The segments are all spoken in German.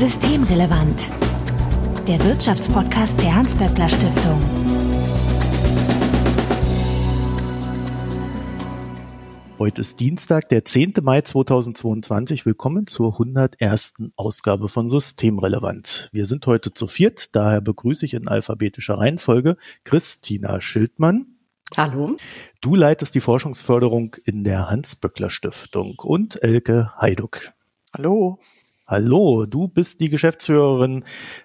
Systemrelevant. Der Wirtschaftspodcast der Hans-Böckler Stiftung. Heute ist Dienstag, der 10. Mai 2022. Willkommen zur 101. Ausgabe von Systemrelevant. Wir sind heute zu viert, daher begrüße ich in alphabetischer Reihenfolge Christina Schildmann. Hallo. Du leitest die Forschungsförderung in der Hans-Böckler Stiftung und Elke Heiduck. Hallo. Hallo, du bist die Geschäftsführerin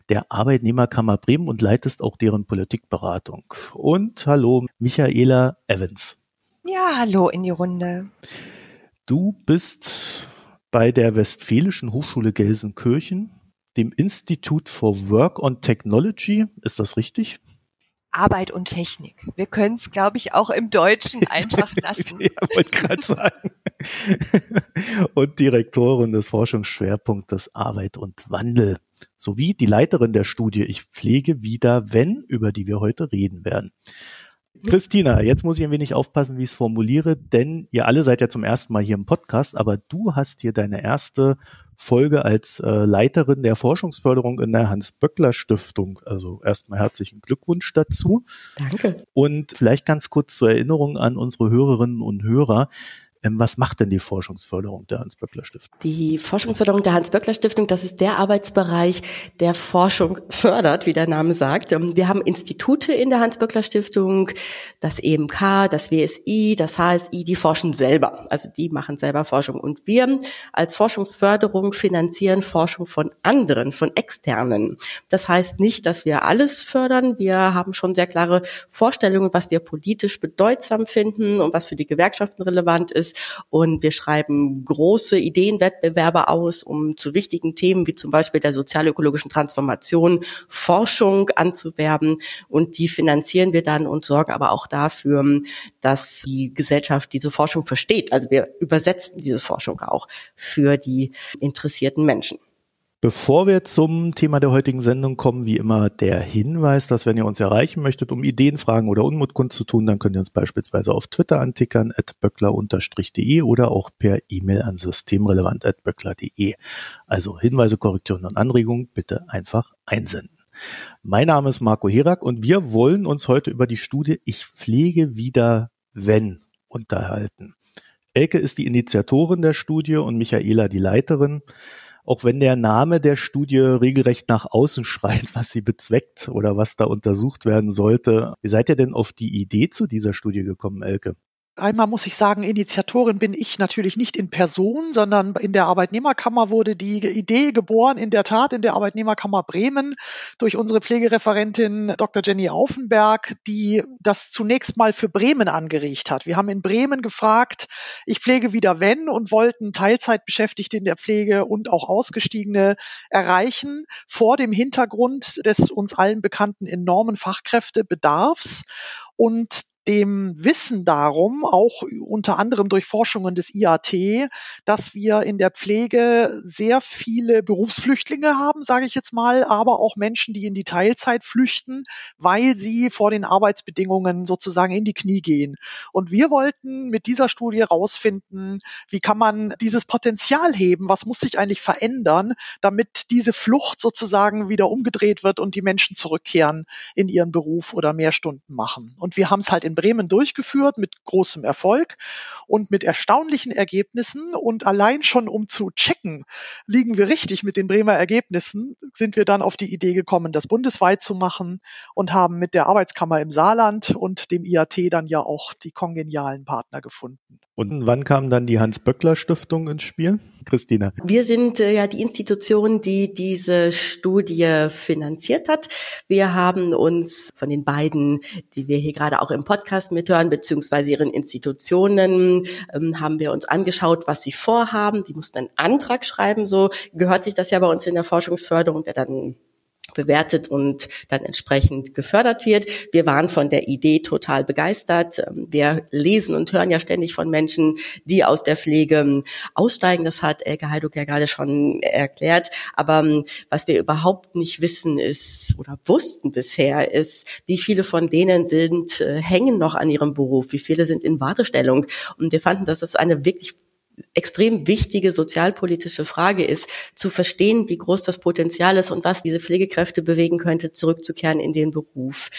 der Arbeitnehmerkammer Bremen und leitest auch deren Politikberatung. Und hallo, Michaela Evans. Ja, hallo in die Runde. Du bist bei der Westfälischen Hochschule Gelsenkirchen, dem Institut for Work on Technology. Ist das richtig? Arbeit und Technik. Wir können es, glaube ich, auch im Deutschen einfach lassen. ja, wollte gerade sagen. und Direktorin des Forschungsschwerpunktes Arbeit und Wandel sowie die Leiterin der Studie Ich pflege wieder, wenn, über die wir heute reden werden. Christina, jetzt muss ich ein wenig aufpassen, wie ich es formuliere, denn ihr alle seid ja zum ersten Mal hier im Podcast, aber du hast hier deine erste Folge als äh, Leiterin der Forschungsförderung in der Hans-Böckler-Stiftung. Also erstmal herzlichen Glückwunsch dazu. Danke. Und vielleicht ganz kurz zur Erinnerung an unsere Hörerinnen und Hörer. Ähm, was macht denn die Forschungsförderung der Hans-Böckler-Stiftung? Die Forschungsförderung der Hans-Böckler-Stiftung, das ist der Arbeitsbereich, der Forschung fördert, wie der Name sagt. Ähm, wir haben Institute in der Hans-Böckler-Stiftung, das EMK, das WSI, das HSI, die forschen selber. Also die machen selber Forschung. Und wir als Forschungsförderung finanzieren Forschung von anderen, von externen. Das heißt nicht, dass wir alles fördern. Wir haben schon sehr klare Vorstellungen, was wir politisch bedeutsam finden und was für die Gewerkschaften relevant ist. Und wir schreiben große Ideenwettbewerbe aus, um zu wichtigen Themen wie zum Beispiel der sozialökologischen Transformation Forschung anzuwerben. Und die finanzieren wir dann und sorgen aber auch dafür, dass die Gesellschaft diese Forschung versteht. Also wir übersetzen diese Forschung auch für die interessierten Menschen. Bevor wir zum Thema der heutigen Sendung kommen, wie immer der Hinweis, dass wenn ihr uns erreichen möchtet, um Ideen, Fragen oder Unmut kundzutun, dann könnt ihr uns beispielsweise auf Twitter antickern, at böckler-de oder auch per E-Mail an systemrelevant.böckler.de. Also Hinweise, Korrekturen und Anregungen bitte einfach einsenden. Mein Name ist Marco Herak und wir wollen uns heute über die Studie Ich pflege wieder wenn unterhalten. Elke ist die Initiatorin der Studie und Michaela die Leiterin auch wenn der Name der Studie regelrecht nach außen schreit, was sie bezweckt oder was da untersucht werden sollte. Wie seid ihr denn auf die Idee zu dieser Studie gekommen, Elke? Einmal muss ich sagen, Initiatorin bin ich natürlich nicht in Person, sondern in der Arbeitnehmerkammer wurde die Idee geboren, in der Tat in der Arbeitnehmerkammer Bremen durch unsere Pflegereferentin Dr. Jenny Aufenberg, die das zunächst mal für Bremen angeregt hat. Wir haben in Bremen gefragt, ich pflege wieder wenn und wollten Teilzeitbeschäftigte in der Pflege und auch Ausgestiegene erreichen vor dem Hintergrund des uns allen bekannten enormen Fachkräftebedarfs. Und dem Wissen darum, auch unter anderem durch Forschungen des IAT, dass wir in der Pflege sehr viele Berufsflüchtlinge haben, sage ich jetzt mal, aber auch Menschen, die in die Teilzeit flüchten, weil sie vor den Arbeitsbedingungen sozusagen in die Knie gehen. Und wir wollten mit dieser Studie herausfinden, wie kann man dieses Potenzial heben, was muss sich eigentlich verändern, damit diese Flucht sozusagen wieder umgedreht wird und die Menschen zurückkehren in ihren Beruf oder mehr Stunden machen. Und wir haben es halt in Bremen durchgeführt mit großem Erfolg und mit erstaunlichen Ergebnissen. Und allein schon um zu checken, liegen wir richtig mit den Bremer Ergebnissen, sind wir dann auf die Idee gekommen, das bundesweit zu machen und haben mit der Arbeitskammer im Saarland und dem IAT dann ja auch die kongenialen Partner gefunden. Und wann kam dann die Hans-Böckler-Stiftung ins Spiel? Christina. Wir sind äh, ja die Institution, die diese Studie finanziert hat. Wir haben uns von den beiden, die wir hier gerade auch im Podcast mithören, beziehungsweise ihren Institutionen, ähm, haben wir uns angeschaut, was sie vorhaben. Die mussten einen Antrag schreiben, so gehört sich das ja bei uns in der Forschungsförderung, der dann bewertet und dann entsprechend gefördert wird. Wir waren von der Idee total begeistert. Ähm, wir lesen und hören ja ständig von Menschen, die aus der Pflege ähm, aussteigen. Das hat Elke Heiduk ja gerade schon erklärt. Aber ähm, was wir überhaupt nicht wissen ist oder wussten bisher ist, wie viele von denen sind, äh, hängen noch an ihrem Beruf, wie viele sind in Wartestellung. Und wir fanden, dass das eine wirklich extrem wichtige sozialpolitische Frage ist, zu verstehen, wie groß das Potenzial ist und was diese Pflegekräfte bewegen könnte, zurückzukehren in den Beruf.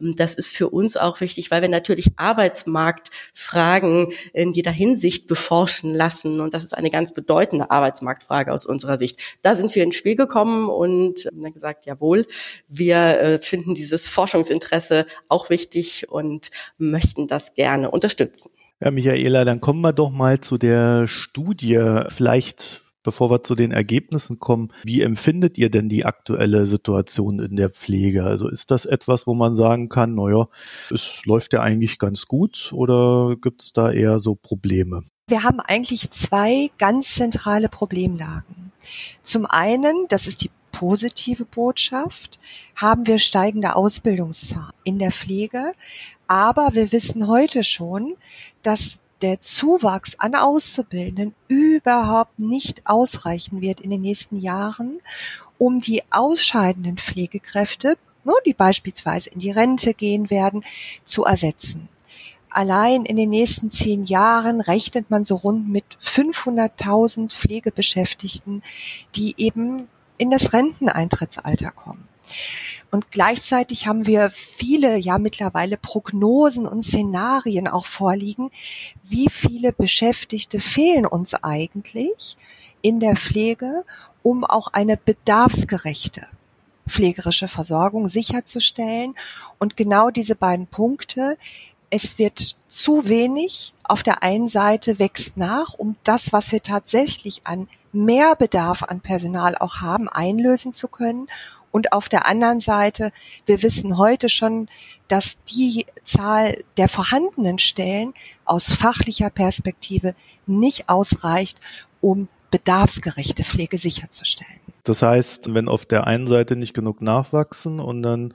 Das ist für uns auch wichtig, weil wir natürlich Arbeitsmarktfragen in jeder Hinsicht beforschen lassen. Und das ist eine ganz bedeutende Arbeitsmarktfrage aus unserer Sicht. Da sind wir ins Spiel gekommen und haben gesagt, jawohl, wir äh, finden dieses Forschungsinteresse auch wichtig und möchten das gerne unterstützen. Ja, Michaela, dann kommen wir doch mal zu der Studie. Vielleicht bevor wir zu den Ergebnissen kommen, wie empfindet ihr denn die aktuelle Situation in der Pflege? Also ist das etwas, wo man sagen kann, naja, es läuft ja eigentlich ganz gut oder gibt es da eher so Probleme? Wir haben eigentlich zwei ganz zentrale Problemlagen. Zum einen, das ist die positive Botschaft, haben wir steigende Ausbildungszahlen in der Pflege. Aber wir wissen heute schon, dass der Zuwachs an Auszubildenden überhaupt nicht ausreichen wird in den nächsten Jahren, um die ausscheidenden Pflegekräfte, die beispielsweise in die Rente gehen werden, zu ersetzen. Allein in den nächsten zehn Jahren rechnet man so rund mit 500.000 Pflegebeschäftigten, die eben in das Renteneintrittsalter kommen. Und gleichzeitig haben wir viele, ja mittlerweile Prognosen und Szenarien auch vorliegen. Wie viele Beschäftigte fehlen uns eigentlich in der Pflege, um auch eine bedarfsgerechte pflegerische Versorgung sicherzustellen? Und genau diese beiden Punkte, es wird zu wenig. Auf der einen Seite wächst nach, um das, was wir tatsächlich an Mehrbedarf an Personal auch haben, einlösen zu können. Und auf der anderen Seite, wir wissen heute schon, dass die Zahl der vorhandenen Stellen aus fachlicher Perspektive nicht ausreicht, um bedarfsgerechte Pflege sicherzustellen. Das heißt, wenn auf der einen Seite nicht genug nachwachsen und dann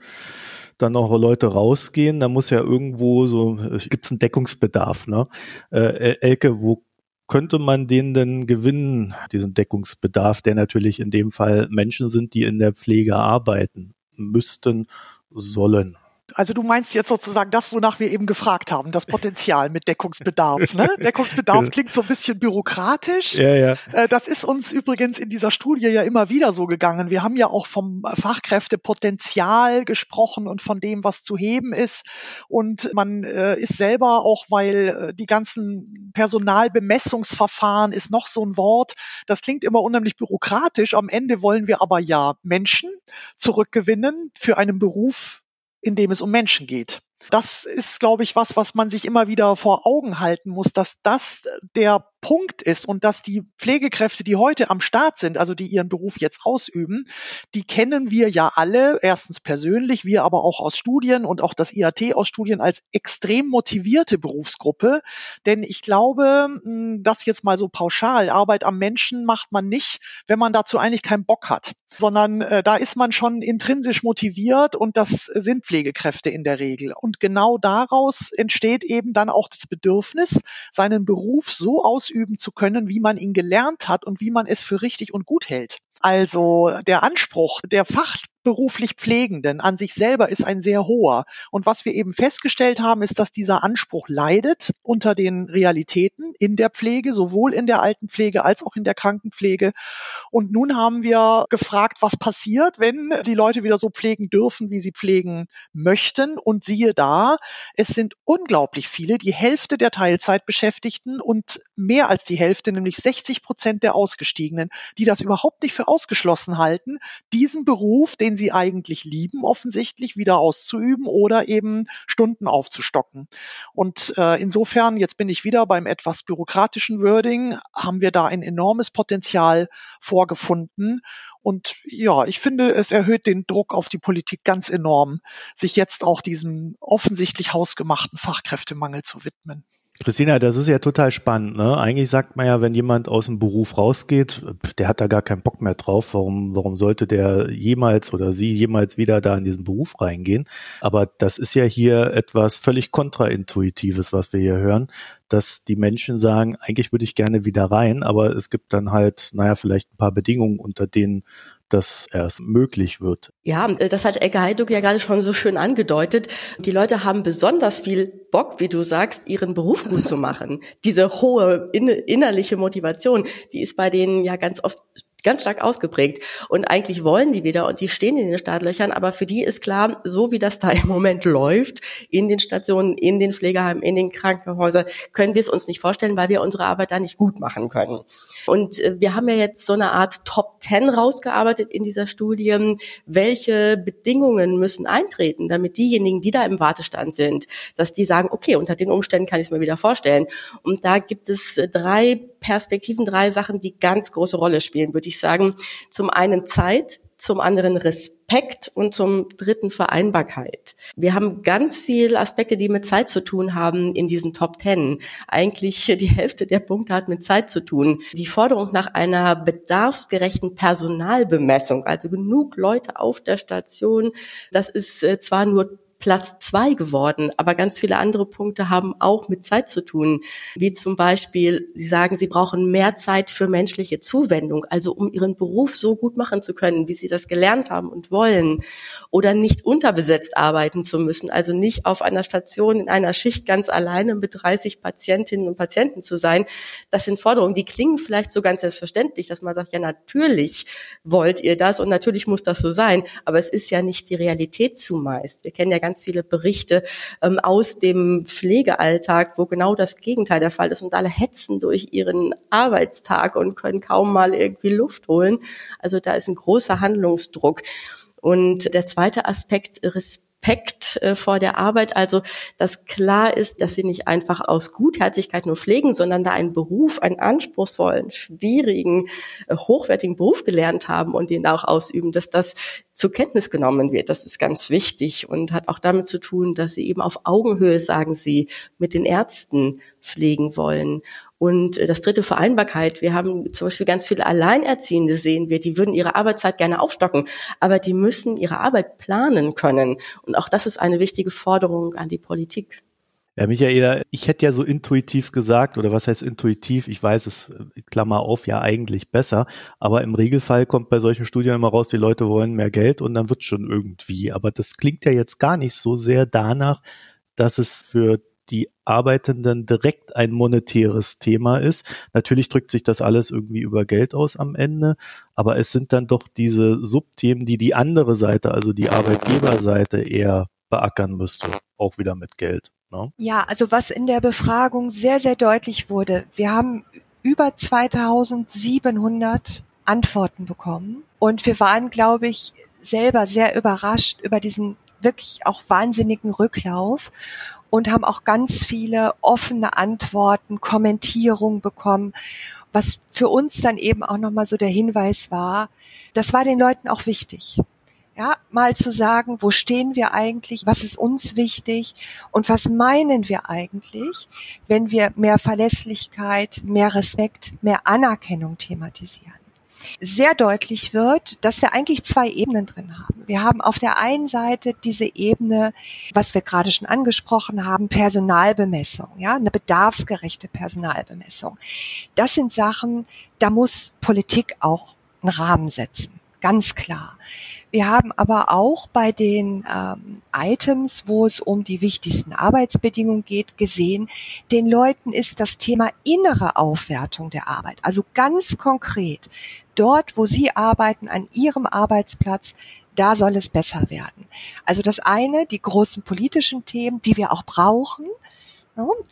dann noch Leute rausgehen, da muss ja irgendwo so, gibt es einen Deckungsbedarf, ne? Äh, Elke, wo könnte man den denn gewinnen, diesen Deckungsbedarf, der natürlich in dem Fall Menschen sind, die in der Pflege arbeiten müssten, sollen? Also du meinst jetzt sozusagen das, wonach wir eben gefragt haben, das Potenzial mit Deckungsbedarf. Ne? Deckungsbedarf klingt so ein bisschen bürokratisch. Ja, ja. Äh, das ist uns übrigens in dieser Studie ja immer wieder so gegangen. Wir haben ja auch vom Fachkräftepotenzial gesprochen und von dem, was zu heben ist. Und man äh, ist selber auch, weil äh, die ganzen Personalbemessungsverfahren ist noch so ein Wort. Das klingt immer unheimlich bürokratisch. Am Ende wollen wir aber ja Menschen zurückgewinnen für einen Beruf, in dem es um Menschen geht. Das ist, glaube ich, was, was man sich immer wieder vor Augen halten muss, dass das der Punkt ist und dass die Pflegekräfte, die heute am Start sind, also die ihren Beruf jetzt ausüben, die kennen wir ja alle, erstens persönlich, wir aber auch aus Studien und auch das IAT aus Studien als extrem motivierte Berufsgruppe. Denn ich glaube, hm, das jetzt mal so pauschal, Arbeit am Menschen macht man nicht, wenn man dazu eigentlich keinen Bock hat, sondern äh, da ist man schon intrinsisch motiviert und das sind Pflegekräfte in der Regel. Und genau daraus entsteht eben dann auch das Bedürfnis, seinen Beruf so aus ausüben zu können, wie man ihn gelernt hat und wie man es für richtig und gut hält. Also der Anspruch der Fach beruflich Pflegenden an sich selber ist ein sehr hoher. Und was wir eben festgestellt haben, ist, dass dieser Anspruch leidet unter den Realitäten in der Pflege, sowohl in der Altenpflege als auch in der Krankenpflege. Und nun haben wir gefragt, was passiert, wenn die Leute wieder so pflegen dürfen, wie sie pflegen möchten. Und siehe da, es sind unglaublich viele, die Hälfte der Teilzeitbeschäftigten und mehr als die Hälfte, nämlich 60 Prozent der Ausgestiegenen, die das überhaupt nicht für ausgeschlossen halten, diesen Beruf, den den sie eigentlich lieben, offensichtlich wieder auszuüben oder eben Stunden aufzustocken. Und äh, insofern, jetzt bin ich wieder beim etwas bürokratischen Wording, haben wir da ein enormes Potenzial vorgefunden. Und ja, ich finde, es erhöht den Druck auf die Politik ganz enorm, sich jetzt auch diesem offensichtlich hausgemachten Fachkräftemangel zu widmen. Christina, das ist ja total spannend. Ne? Eigentlich sagt man ja, wenn jemand aus dem Beruf rausgeht, der hat da gar keinen Bock mehr drauf. Warum, warum sollte der jemals oder sie jemals wieder da in diesen Beruf reingehen? Aber das ist ja hier etwas völlig kontraintuitives, was wir hier hören, dass die Menschen sagen, eigentlich würde ich gerne wieder rein, aber es gibt dann halt, naja, vielleicht ein paar Bedingungen, unter denen dass erst möglich wird. Ja, das hat Ecke Heiduk ja gerade schon so schön angedeutet. Die Leute haben besonders viel Bock, wie du sagst, ihren Beruf gut zu machen. Diese hohe innerliche Motivation, die ist bei denen ja ganz oft ganz stark ausgeprägt. Und eigentlich wollen die wieder und die stehen in den Startlöchern, aber für die ist klar, so wie das da im Moment läuft, in den Stationen, in den Pflegeheimen, in den Krankenhäusern, können wir es uns nicht vorstellen, weil wir unsere Arbeit da nicht gut machen können. Und äh, wir haben ja jetzt so eine Art Top Ten rausgearbeitet in dieser Studie. Welche Bedingungen müssen eintreten, damit diejenigen, die da im Wartestand sind, dass die sagen, okay, unter den Umständen kann ich es mir wieder vorstellen. Und da gibt es drei Perspektiven, drei Sachen, die ganz große Rolle spielen, würde ich sagen. Zum einen Zeit, zum anderen Respekt und zum dritten Vereinbarkeit. Wir haben ganz viele Aspekte, die mit Zeit zu tun haben in diesen Top Ten. Eigentlich die Hälfte der Punkte hat mit Zeit zu tun. Die Forderung nach einer bedarfsgerechten Personalbemessung, also genug Leute auf der Station, das ist äh, zwar nur Platz zwei geworden. Aber ganz viele andere Punkte haben auch mit Zeit zu tun. Wie zum Beispiel, Sie sagen, Sie brauchen mehr Zeit für menschliche Zuwendung, also um Ihren Beruf so gut machen zu können, wie Sie das gelernt haben und wollen. Oder nicht unterbesetzt arbeiten zu müssen, also nicht auf einer Station in einer Schicht ganz alleine mit 30 Patientinnen und Patienten zu sein. Das sind Forderungen, die klingen vielleicht so ganz selbstverständlich, dass man sagt, ja, natürlich wollt ihr das und natürlich muss das so sein. Aber es ist ja nicht die Realität zumeist. Wir kennen ja ganz ganz viele Berichte ähm, aus dem Pflegealltag, wo genau das Gegenteil der Fall ist und alle hetzen durch ihren Arbeitstag und können kaum mal irgendwie Luft holen. Also da ist ein großer Handlungsdruck. Und der zweite Aspekt, Respekt Respekt äh, vor der Arbeit. Also, dass klar ist, dass sie nicht einfach aus Gutherzigkeit nur pflegen, sondern da einen Beruf, einen anspruchsvollen, schwierigen, äh, hochwertigen Beruf gelernt haben und den auch ausüben, dass das zur Kenntnis genommen wird. Das ist ganz wichtig und hat auch damit zu tun, dass sie eben auf Augenhöhe, sagen sie, mit den Ärzten pflegen wollen. Und äh, das dritte Vereinbarkeit. Wir haben zum Beispiel ganz viele Alleinerziehende sehen wir, die würden ihre Arbeitszeit gerne aufstocken, aber die müssen ihre Arbeit planen können. Und auch das ist eine wichtige Forderung an die Politik. Ja, Michaela, ich hätte ja so intuitiv gesagt, oder was heißt intuitiv? Ich weiß es, äh, Klammer auf, ja eigentlich besser. Aber im Regelfall kommt bei solchen Studien immer raus, die Leute wollen mehr Geld und dann wird schon irgendwie. Aber das klingt ja jetzt gar nicht so sehr danach, dass es für die Arbeitenden direkt ein monetäres Thema ist. Natürlich drückt sich das alles irgendwie über Geld aus am Ende, aber es sind dann doch diese Subthemen, die die andere Seite, also die Arbeitgeberseite eher beackern müsste, auch wieder mit Geld. Ne? Ja, also was in der Befragung sehr, sehr deutlich wurde, wir haben über 2700 Antworten bekommen und wir waren, glaube ich, selber sehr überrascht über diesen wirklich auch wahnsinnigen Rücklauf und haben auch ganz viele offene Antworten, Kommentierungen bekommen, was für uns dann eben auch nochmal so der Hinweis war, das war den Leuten auch wichtig. Ja, mal zu sagen, wo stehen wir eigentlich, was ist uns wichtig und was meinen wir eigentlich, wenn wir mehr Verlässlichkeit, mehr Respekt, mehr Anerkennung thematisieren sehr deutlich wird, dass wir eigentlich zwei Ebenen drin haben. Wir haben auf der einen Seite diese Ebene, was wir gerade schon angesprochen haben, Personalbemessung, ja, eine bedarfsgerechte Personalbemessung. Das sind Sachen, da muss Politik auch einen Rahmen setzen, ganz klar. Wir haben aber auch bei den ähm, Items, wo es um die wichtigsten Arbeitsbedingungen geht, gesehen, den Leuten ist das Thema innere Aufwertung der Arbeit, also ganz konkret, dort, wo sie arbeiten, an ihrem Arbeitsplatz, da soll es besser werden. Also das eine, die großen politischen Themen, die wir auch brauchen,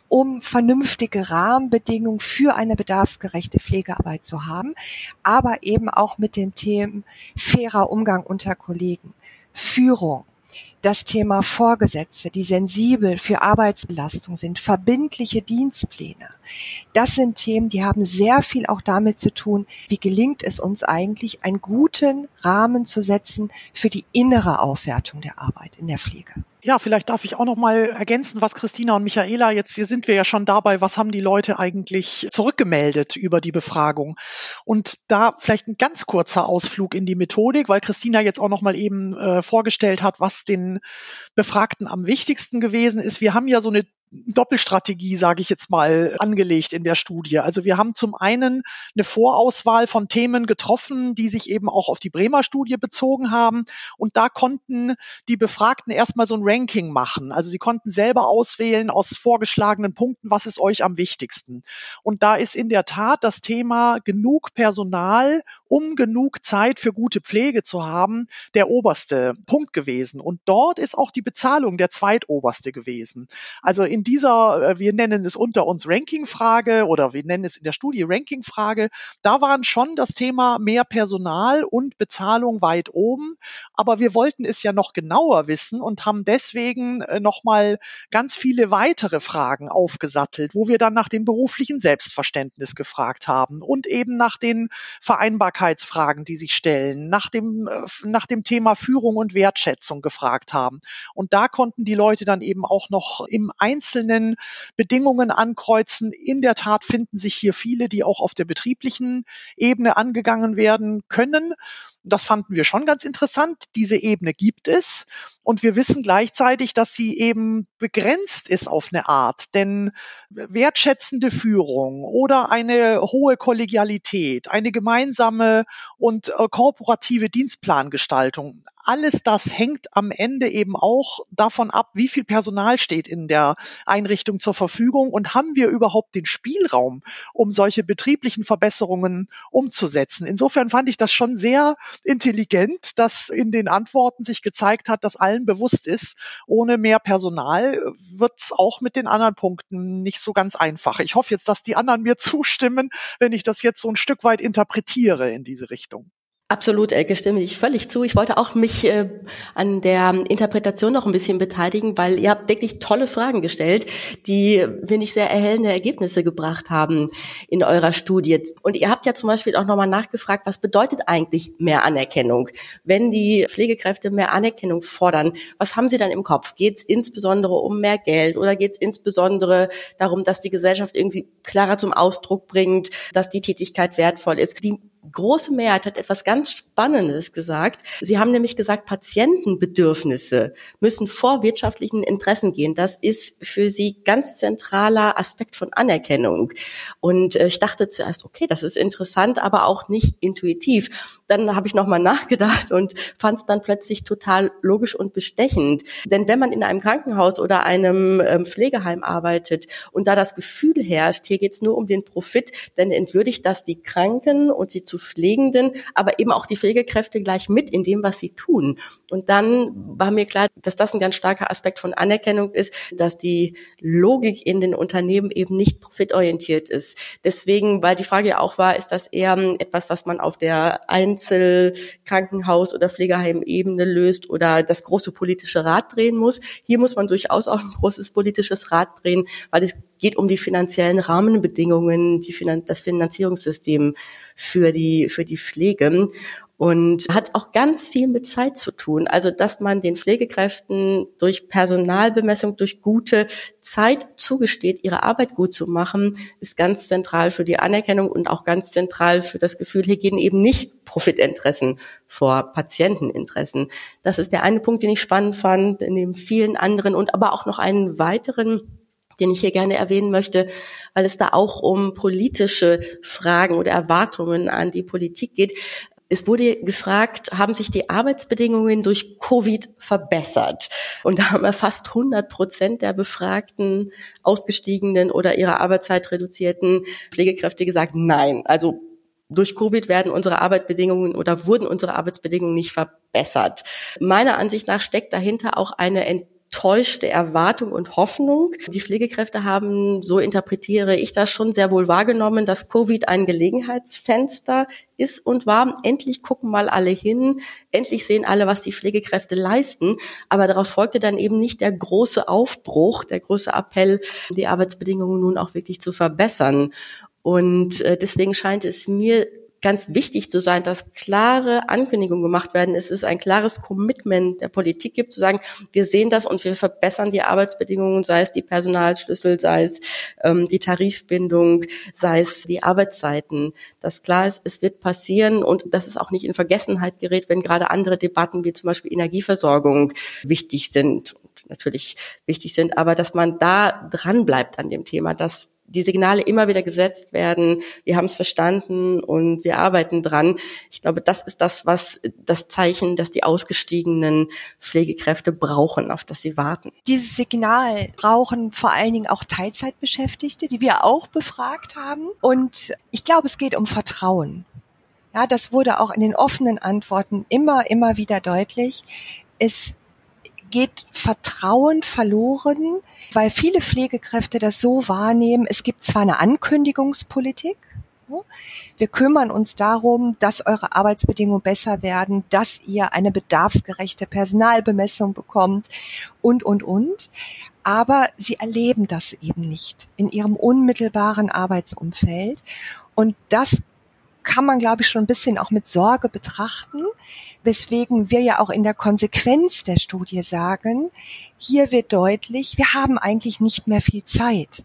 um vernünftige Rahmenbedingungen für eine bedarfsgerechte Pflegearbeit zu haben, aber eben auch mit den Themen fairer Umgang unter Kollegen, Führung, das Thema Vorgesetzte, die sensibel für Arbeitsbelastung sind, verbindliche Dienstpläne. Das sind Themen, die haben sehr viel auch damit zu tun, wie gelingt es uns eigentlich, einen guten Rahmen zu setzen für die innere Aufwertung der Arbeit in der Pflege. Ja, vielleicht darf ich auch noch mal ergänzen, was Christina und Michaela jetzt hier sind wir ja schon dabei, was haben die Leute eigentlich zurückgemeldet über die Befragung? Und da vielleicht ein ganz kurzer Ausflug in die Methodik, weil Christina jetzt auch noch mal eben äh, vorgestellt hat, was den Befragten am wichtigsten gewesen ist. Wir haben ja so eine Doppelstrategie, sage ich jetzt mal, angelegt in der Studie. Also wir haben zum einen eine Vorauswahl von Themen getroffen, die sich eben auch auf die Bremer Studie bezogen haben. Und da konnten die Befragten erstmal so ein Ranking machen. Also sie konnten selber auswählen aus vorgeschlagenen Punkten, was ist euch am wichtigsten. Und da ist in der Tat das Thema genug Personal, um genug Zeit für gute Pflege zu haben, der oberste Punkt gewesen. Und dort ist auch die Bezahlung der zweitoberste gewesen. Also in dieser, äh, wir nennen es unter uns Ranking-Frage oder wir nennen es in der Studie Ranking-Frage, da waren schon das Thema mehr Personal und Bezahlung weit oben. Aber wir wollten es ja noch genauer wissen und haben deswegen äh, nochmal ganz viele weitere Fragen aufgesattelt, wo wir dann nach dem beruflichen Selbstverständnis gefragt haben und eben nach den Vereinbarkeitsfragen, die sich stellen, nach dem, äh, nach dem Thema Führung und Wertschätzung gefragt haben. Und da konnten die Leute dann eben auch noch im einzelnen Bedingungen ankreuzen. In der Tat finden sich hier viele, die auch auf der betrieblichen Ebene angegangen werden können. Das fanden wir schon ganz interessant. Diese Ebene gibt es. Und wir wissen gleichzeitig, dass sie eben begrenzt ist auf eine Art. Denn wertschätzende Führung oder eine hohe Kollegialität, eine gemeinsame und äh, korporative Dienstplangestaltung, alles das hängt am Ende eben auch davon ab, wie viel Personal steht in der Einrichtung zur Verfügung und haben wir überhaupt den Spielraum, um solche betrieblichen Verbesserungen umzusetzen. Insofern fand ich das schon sehr intelligent, dass in den Antworten sich gezeigt hat, dass allen bewusst ist, ohne mehr Personal wird es auch mit den anderen Punkten nicht so ganz einfach. Ich hoffe jetzt, dass die anderen mir zustimmen, wenn ich das jetzt so ein Stück weit interpretiere in diese Richtung. Absolut, Elke, stimme ich völlig zu. Ich wollte auch mich äh, an der Interpretation noch ein bisschen beteiligen, weil ihr habt wirklich tolle Fragen gestellt, die, finde ich, sehr erhellende Ergebnisse gebracht haben in eurer Studie. Und ihr habt ja zum Beispiel auch nochmal nachgefragt, was bedeutet eigentlich mehr Anerkennung? Wenn die Pflegekräfte mehr Anerkennung fordern, was haben sie dann im Kopf? Geht es insbesondere um mehr Geld oder geht es insbesondere darum, dass die Gesellschaft irgendwie klarer zum Ausdruck bringt, dass die Tätigkeit wertvoll ist? Die große Mehrheit hat etwas ganz Spannendes gesagt. Sie haben nämlich gesagt, Patientenbedürfnisse müssen vor wirtschaftlichen Interessen gehen. Das ist für sie ganz zentraler Aspekt von Anerkennung. Und äh, ich dachte zuerst, okay, das ist interessant, aber auch nicht intuitiv. Dann habe ich nochmal nachgedacht und fand es dann plötzlich total logisch und bestechend. Denn wenn man in einem Krankenhaus oder einem ähm, Pflegeheim arbeitet und da das Gefühl herrscht, hier geht es nur um den Profit, dann entwürdigt das die Kranken und die zu Pflegenden, aber eben auch die Pflegekräfte gleich mit in dem, was sie tun. Und dann war mir klar, dass das ein ganz starker Aspekt von Anerkennung ist, dass die Logik in den Unternehmen eben nicht profitorientiert ist. Deswegen, weil die Frage ja auch war, ist das eher etwas, was man auf der Einzelkrankenhaus- oder Pflegeheimebene löst oder das große politische Rad drehen muss. Hier muss man durchaus auch ein großes politisches Rad drehen, weil es geht um die finanziellen Rahmenbedingungen, die Finan das Finanzierungssystem für die, für die Pflege und hat auch ganz viel mit Zeit zu tun. Also, dass man den Pflegekräften durch Personalbemessung, durch gute Zeit zugesteht, ihre Arbeit gut zu machen, ist ganz zentral für die Anerkennung und auch ganz zentral für das Gefühl, hier gehen eben nicht Profitinteressen vor Patienteninteressen. Das ist der eine Punkt, den ich spannend fand, neben vielen anderen und aber auch noch einen weiteren den ich hier gerne erwähnen möchte, weil es da auch um politische Fragen oder Erwartungen an die Politik geht. Es wurde gefragt, haben sich die Arbeitsbedingungen durch Covid verbessert? Und da haben wir fast 100 Prozent der befragten ausgestiegenen oder ihre Arbeitszeit reduzierten Pflegekräfte gesagt, nein. Also durch Covid werden unsere Arbeitsbedingungen oder wurden unsere Arbeitsbedingungen nicht verbessert. Meiner Ansicht nach steckt dahinter auch eine täuschte Erwartung und Hoffnung. Die Pflegekräfte haben, so interpretiere ich das schon sehr wohl wahrgenommen, dass Covid ein Gelegenheitsfenster ist und war. Endlich gucken mal alle hin, endlich sehen alle, was die Pflegekräfte leisten. Aber daraus folgte dann eben nicht der große Aufbruch, der große Appell, die Arbeitsbedingungen nun auch wirklich zu verbessern. Und äh, deswegen scheint es mir ganz wichtig zu sein, dass klare Ankündigungen gemacht werden. Es ist ein klares Commitment der Politik gibt, zu sagen, wir sehen das und wir verbessern die Arbeitsbedingungen, sei es die Personalschlüssel, sei es ähm, die Tarifbindung, sei es die Arbeitszeiten. Dass klar ist, es wird passieren und dass es auch nicht in Vergessenheit gerät, wenn gerade andere Debatten wie zum Beispiel Energieversorgung wichtig sind natürlich wichtig sind, aber dass man da dran bleibt an dem Thema, dass die Signale immer wieder gesetzt werden. Wir haben es verstanden und wir arbeiten dran. Ich glaube, das ist das, was das Zeichen, dass die ausgestiegenen Pflegekräfte brauchen, auf das sie warten. Dieses Signal brauchen vor allen Dingen auch Teilzeitbeschäftigte, die wir auch befragt haben. Und ich glaube, es geht um Vertrauen. Ja, das wurde auch in den offenen Antworten immer, immer wieder deutlich. Es geht Vertrauen verloren, weil viele Pflegekräfte das so wahrnehmen, es gibt zwar eine Ankündigungspolitik, ne? wir kümmern uns darum, dass eure Arbeitsbedingungen besser werden, dass ihr eine bedarfsgerechte Personalbemessung bekommt und, und, und. Aber sie erleben das eben nicht in ihrem unmittelbaren Arbeitsumfeld. Und das kann man, glaube ich, schon ein bisschen auch mit Sorge betrachten, weswegen wir ja auch in der Konsequenz der Studie sagen, hier wird deutlich, wir haben eigentlich nicht mehr viel Zeit,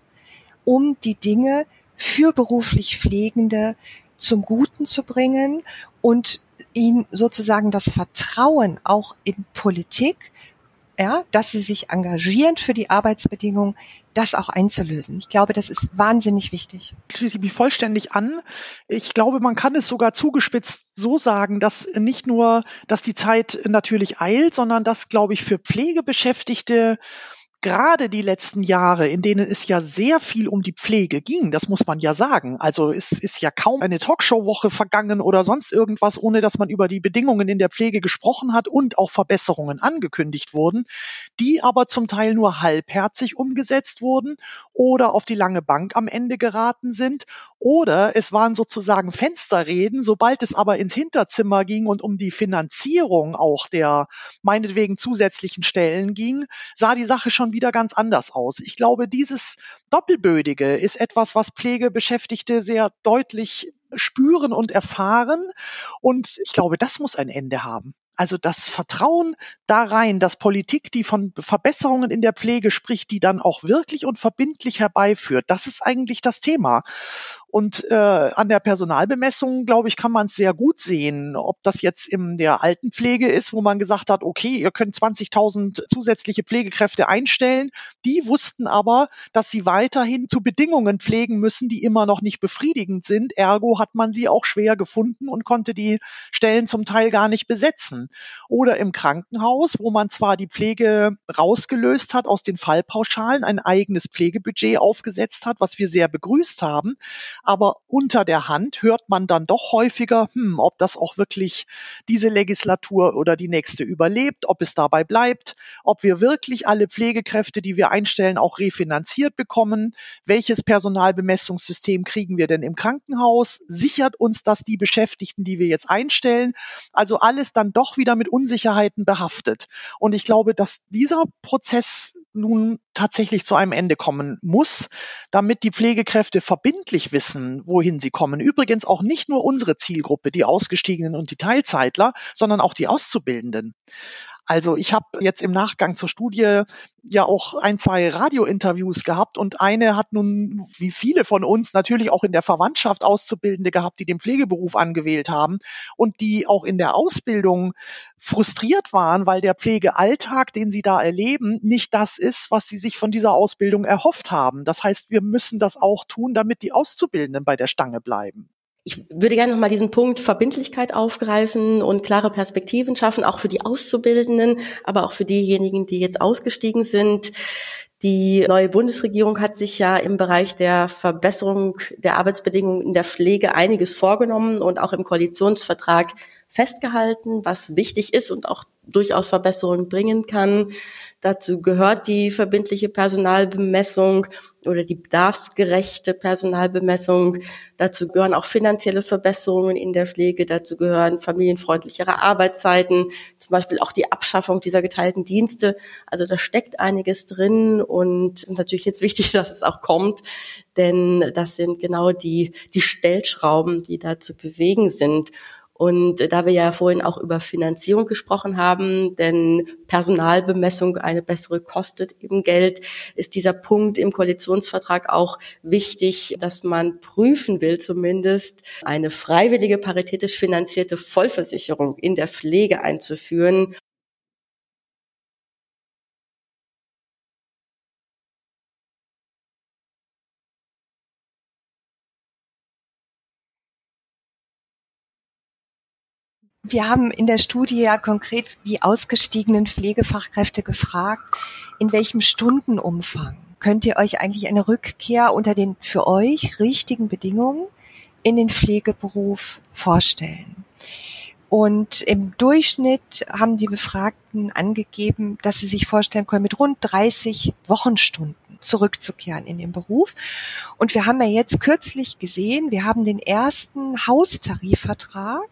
um die Dinge für beruflich Pflegende zum Guten zu bringen und ihnen sozusagen das Vertrauen auch in Politik ja, dass sie sich engagieren für die Arbeitsbedingungen, das auch einzulösen. Ich glaube, das ist wahnsinnig wichtig. Schließe ich mich vollständig an. Ich glaube, man kann es sogar zugespitzt so sagen, dass nicht nur, dass die Zeit natürlich eilt, sondern dass, glaube ich, für Pflegebeschäftigte gerade die letzten Jahre, in denen es ja sehr viel um die Pflege ging, das muss man ja sagen. Also es ist ja kaum eine Talkshow-Woche vergangen oder sonst irgendwas, ohne dass man über die Bedingungen in der Pflege gesprochen hat und auch Verbesserungen angekündigt wurden, die aber zum Teil nur halbherzig umgesetzt wurden oder auf die lange Bank am Ende geraten sind oder es waren sozusagen Fensterreden, sobald es aber ins Hinterzimmer ging und um die Finanzierung auch der meinetwegen zusätzlichen Stellen ging, sah die Sache schon wieder ganz anders aus. Ich glaube, dieses Doppelbödige ist etwas, was Pflegebeschäftigte sehr deutlich spüren und erfahren. Und ich glaube, das muss ein Ende haben. Also das Vertrauen da rein, dass Politik, die von Verbesserungen in der Pflege spricht, die dann auch wirklich und verbindlich herbeiführt, das ist eigentlich das Thema. Und äh, an der Personalbemessung, glaube ich, kann man es sehr gut sehen, ob das jetzt in der Altenpflege ist, wo man gesagt hat, okay, ihr könnt 20.000 zusätzliche Pflegekräfte einstellen. Die wussten aber, dass sie weiterhin zu Bedingungen pflegen müssen, die immer noch nicht befriedigend sind. Ergo hat man sie auch schwer gefunden und konnte die Stellen zum Teil gar nicht besetzen. Oder im Krankenhaus, wo man zwar die Pflege rausgelöst hat aus den Fallpauschalen, ein eigenes Pflegebudget aufgesetzt hat, was wir sehr begrüßt haben, aber unter der Hand hört man dann doch häufiger, hm, ob das auch wirklich diese Legislatur oder die nächste überlebt, ob es dabei bleibt, ob wir wirklich alle Pflegekräfte, die wir einstellen, auch refinanziert bekommen, welches Personalbemessungssystem kriegen wir denn im Krankenhaus, sichert uns das die Beschäftigten, die wir jetzt einstellen, also alles dann doch wieder mit Unsicherheiten behaftet. Und ich glaube, dass dieser Prozess nun tatsächlich zu einem Ende kommen muss, damit die Pflegekräfte verbindlich wissen, wohin sie kommen. Übrigens auch nicht nur unsere Zielgruppe, die Ausgestiegenen und die Teilzeitler, sondern auch die Auszubildenden. Also ich habe jetzt im Nachgang zur Studie ja auch ein, zwei Radiointerviews gehabt und eine hat nun, wie viele von uns, natürlich auch in der Verwandtschaft Auszubildende gehabt, die den Pflegeberuf angewählt haben und die auch in der Ausbildung frustriert waren, weil der Pflegealltag, den sie da erleben, nicht das ist, was sie sich von dieser Ausbildung erhofft haben. Das heißt, wir müssen das auch tun, damit die Auszubildenden bei der Stange bleiben. Ich würde gerne nochmal diesen Punkt Verbindlichkeit aufgreifen und klare Perspektiven schaffen, auch für die Auszubildenden, aber auch für diejenigen, die jetzt ausgestiegen sind. Die neue Bundesregierung hat sich ja im Bereich der Verbesserung der Arbeitsbedingungen in der Pflege einiges vorgenommen und auch im Koalitionsvertrag festgehalten, was wichtig ist und auch durchaus Verbesserungen bringen kann. Dazu gehört die verbindliche Personalbemessung oder die bedarfsgerechte Personalbemessung. Dazu gehören auch finanzielle Verbesserungen in der Pflege. Dazu gehören familienfreundlichere Arbeitszeiten, zum Beispiel auch die Abschaffung dieser geteilten Dienste. Also da steckt einiges drin und es ist natürlich jetzt wichtig, dass es auch kommt, denn das sind genau die, die Stellschrauben, die da zu bewegen sind. Und da wir ja vorhin auch über Finanzierung gesprochen haben, denn Personalbemessung eine bessere kostet eben Geld, ist dieser Punkt im Koalitionsvertrag auch wichtig, dass man prüfen will zumindest, eine freiwillige paritätisch finanzierte Vollversicherung in der Pflege einzuführen Wir haben in der Studie ja konkret die ausgestiegenen Pflegefachkräfte gefragt, in welchem Stundenumfang könnt ihr euch eigentlich eine Rückkehr unter den für euch richtigen Bedingungen in den Pflegeberuf vorstellen. Und im Durchschnitt haben die Befragten angegeben, dass sie sich vorstellen können, mit rund 30 Wochenstunden zurückzukehren in den Beruf. Und wir haben ja jetzt kürzlich gesehen, wir haben den ersten Haustarifvertrag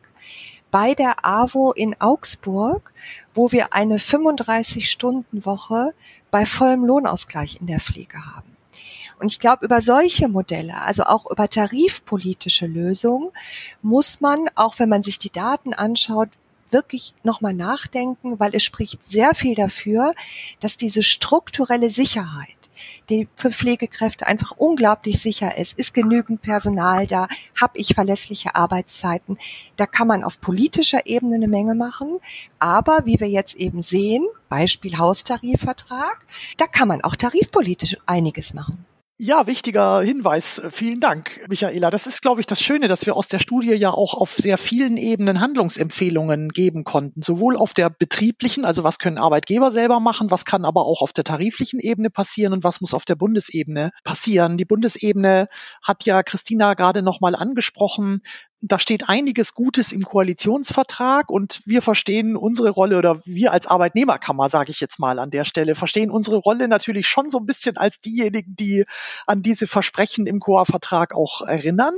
bei der AWO in Augsburg, wo wir eine 35-Stunden-Woche bei vollem Lohnausgleich in der Pflege haben. Und ich glaube, über solche Modelle, also auch über tarifpolitische Lösungen, muss man, auch wenn man sich die Daten anschaut, wirklich nochmal nachdenken, weil es spricht sehr viel dafür, dass diese strukturelle Sicherheit, die für Pflegekräfte einfach unglaublich sicher ist, ist genügend Personal da, habe ich verlässliche Arbeitszeiten. Da kann man auf politischer Ebene eine Menge machen, aber wie wir jetzt eben sehen, Beispiel Haustarifvertrag, da kann man auch tarifpolitisch einiges machen. Ja, wichtiger Hinweis. Vielen Dank, Michaela. Das ist, glaube ich, das Schöne, dass wir aus der Studie ja auch auf sehr vielen Ebenen Handlungsempfehlungen geben konnten. Sowohl auf der betrieblichen, also was können Arbeitgeber selber machen, was kann aber auch auf der tariflichen Ebene passieren und was muss auf der Bundesebene passieren. Die Bundesebene hat ja Christina gerade nochmal angesprochen da steht einiges Gutes im Koalitionsvertrag und wir verstehen unsere Rolle oder wir als Arbeitnehmerkammer, sage ich jetzt mal an der Stelle, verstehen unsere Rolle natürlich schon so ein bisschen als diejenigen, die an diese Versprechen im Koa-Vertrag auch erinnern.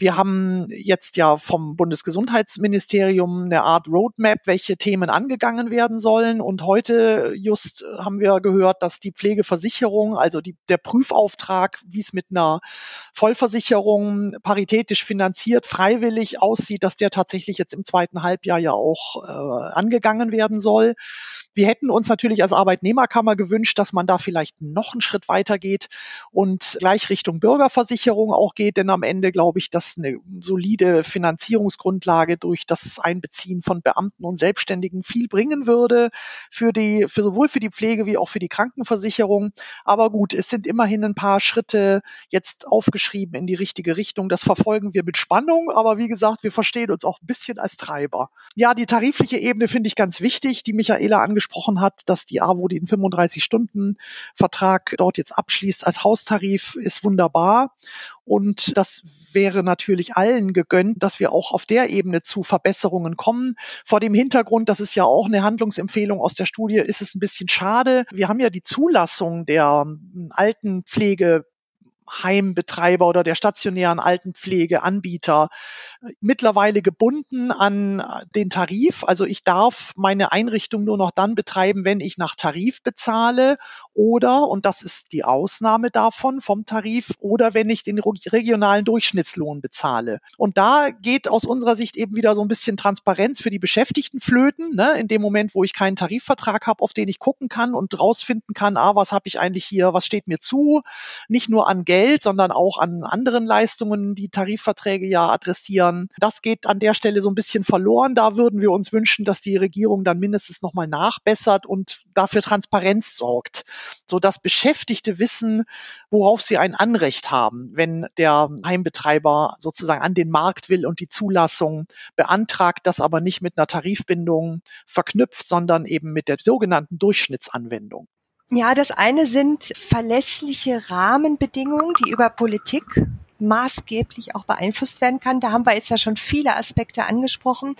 Wir haben jetzt ja vom Bundesgesundheitsministerium eine Art Roadmap, welche Themen angegangen werden sollen. Und heute just haben wir gehört, dass die Pflegeversicherung, also die, der Prüfauftrag, wie es mit einer Vollversicherung paritätisch finanziert, freiwillig aussieht, dass der tatsächlich jetzt im zweiten Halbjahr ja auch äh, angegangen werden soll. Wir hätten uns natürlich als Arbeitnehmerkammer gewünscht, dass man da vielleicht noch einen Schritt weiter geht und gleich Richtung Bürgerversicherung auch geht, denn am Ende glaube ich, dass eine solide Finanzierungsgrundlage durch das Einbeziehen von Beamten und Selbstständigen viel bringen würde für die, für sowohl für die Pflege wie auch für die Krankenversicherung. Aber gut, es sind immerhin ein paar Schritte jetzt aufgeschrieben in die richtige Richtung. Das verfolgen wir mit Spannung, aber wie gesagt, wir verstehen uns auch ein bisschen als Treiber. Ja, die tarifliche Ebene finde ich ganz wichtig, die Michaela angesprochen angesprochen hat, dass die AWO den 35-Stunden-Vertrag dort jetzt abschließt als Haustarif, ist wunderbar. Und das wäre natürlich allen gegönnt, dass wir auch auf der Ebene zu Verbesserungen kommen. Vor dem Hintergrund, das ist ja auch eine Handlungsempfehlung aus der Studie, ist es ein bisschen schade. Wir haben ja die Zulassung der Altenpflege Heimbetreiber oder der stationären Altenpflegeanbieter mittlerweile gebunden an den Tarif. Also ich darf meine Einrichtung nur noch dann betreiben, wenn ich nach Tarif bezahle oder, und das ist die Ausnahme davon vom Tarif, oder wenn ich den regionalen Durchschnittslohn bezahle. Und da geht aus unserer Sicht eben wieder so ein bisschen Transparenz für die Beschäftigten flöten, ne? in dem Moment, wo ich keinen Tarifvertrag habe, auf den ich gucken kann und rausfinden kann, ah, was habe ich eigentlich hier, was steht mir zu, nicht nur an Geld, Geld, sondern auch an anderen Leistungen, die Tarifverträge ja adressieren. Das geht an der Stelle so ein bisschen verloren. Da würden wir uns wünschen, dass die Regierung dann mindestens nochmal nachbessert und dafür Transparenz sorgt, sodass Beschäftigte wissen, worauf sie ein Anrecht haben, wenn der Heimbetreiber sozusagen an den Markt will und die Zulassung beantragt, das aber nicht mit einer Tarifbindung verknüpft, sondern eben mit der sogenannten Durchschnittsanwendung. Ja, das eine sind verlässliche Rahmenbedingungen, die über Politik maßgeblich auch beeinflusst werden kann. Da haben wir jetzt ja schon viele Aspekte angesprochen.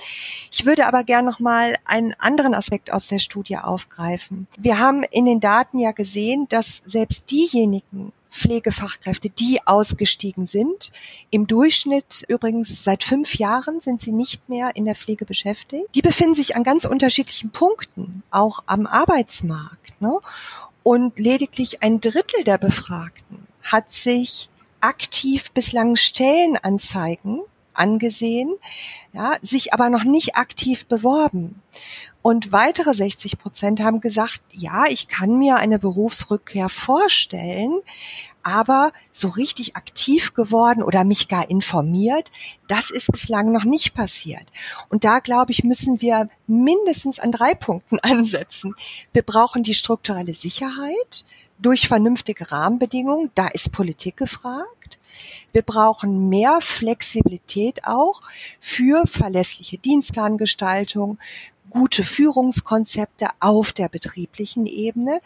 Ich würde aber gerne noch mal einen anderen Aspekt aus der Studie aufgreifen. Wir haben in den Daten ja gesehen, dass selbst diejenigen Pflegefachkräfte, die ausgestiegen sind. Im Durchschnitt übrigens seit fünf Jahren sind sie nicht mehr in der Pflege beschäftigt. Die befinden sich an ganz unterschiedlichen Punkten, auch am Arbeitsmarkt. Ne? Und lediglich ein Drittel der Befragten hat sich aktiv bislang Stellenanzeigen angesehen, ja, sich aber noch nicht aktiv beworben. Und weitere 60 Prozent haben gesagt, ja, ich kann mir eine Berufsrückkehr vorstellen, aber so richtig aktiv geworden oder mich gar informiert, das ist bislang noch nicht passiert. Und da, glaube ich, müssen wir mindestens an drei Punkten ansetzen. Wir brauchen die strukturelle Sicherheit durch vernünftige Rahmenbedingungen. Da ist Politik gefragt. Wir brauchen mehr Flexibilität auch für verlässliche Dienstplangestaltung, gute Führungskonzepte auf der betrieblichen Ebene.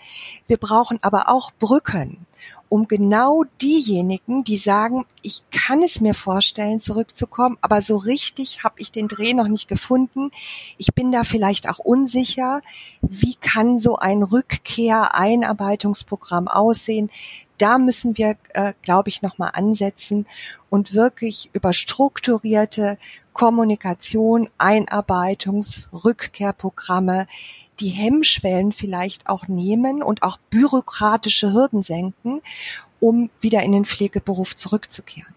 Wir brauchen aber auch Brücken um genau diejenigen, die sagen, ich kann es mir vorstellen, zurückzukommen, aber so richtig habe ich den Dreh noch nicht gefunden. Ich bin da vielleicht auch unsicher. Wie kann so ein Rückkehr-Einarbeitungsprogramm aussehen? Da müssen wir, äh, glaube ich, nochmal ansetzen und wirklich über strukturierte Kommunikation, Einarbeitungs-, Rückkehrprogramme die Hemmschwellen vielleicht auch nehmen und auch bürokratische Hürden senken, um wieder in den Pflegeberuf zurückzukehren.